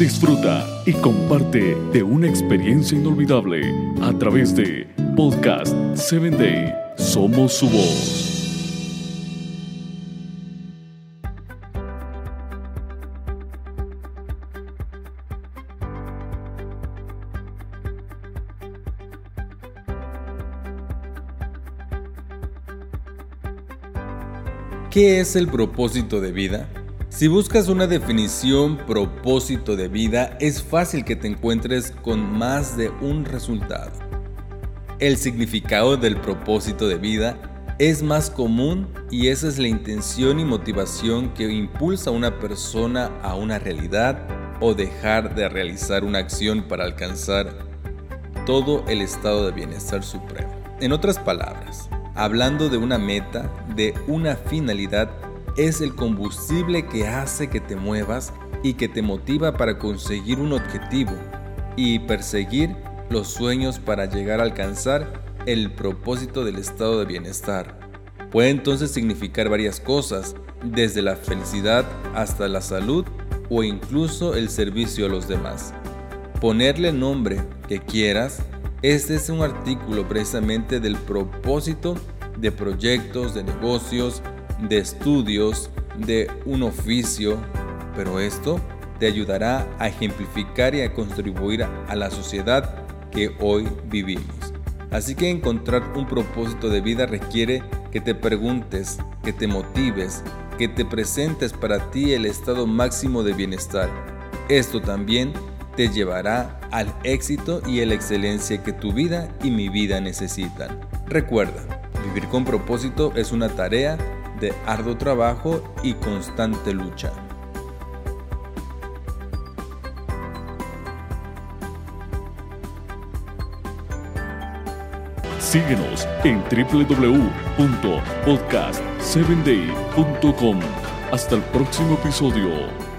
disfruta y comparte de una experiencia inolvidable a través de Podcast 7 Day. Somos su voz. ¿Qué es el propósito de vida? Si buscas una definición propósito de vida, es fácil que te encuentres con más de un resultado. El significado del propósito de vida es más común y esa es la intención y motivación que impulsa a una persona a una realidad o dejar de realizar una acción para alcanzar todo el estado de bienestar supremo. En otras palabras, hablando de una meta, de una finalidad, es el combustible que hace que te muevas y que te motiva para conseguir un objetivo y perseguir los sueños para llegar a alcanzar el propósito del estado de bienestar. Puede entonces significar varias cosas, desde la felicidad hasta la salud o incluso el servicio a los demás. Ponerle nombre que quieras este es un artículo precisamente del propósito de proyectos, de negocios, de estudios, de un oficio, pero esto te ayudará a ejemplificar y a contribuir a la sociedad que hoy vivimos. Así que encontrar un propósito de vida requiere que te preguntes, que te motives, que te presentes para ti el estado máximo de bienestar. Esto también te llevará al éxito y a la excelencia que tu vida y mi vida necesitan. Recuerda, vivir con propósito es una tarea de arduo trabajo y constante lucha. Síguenos en www.podcast7day.com. Hasta el próximo episodio.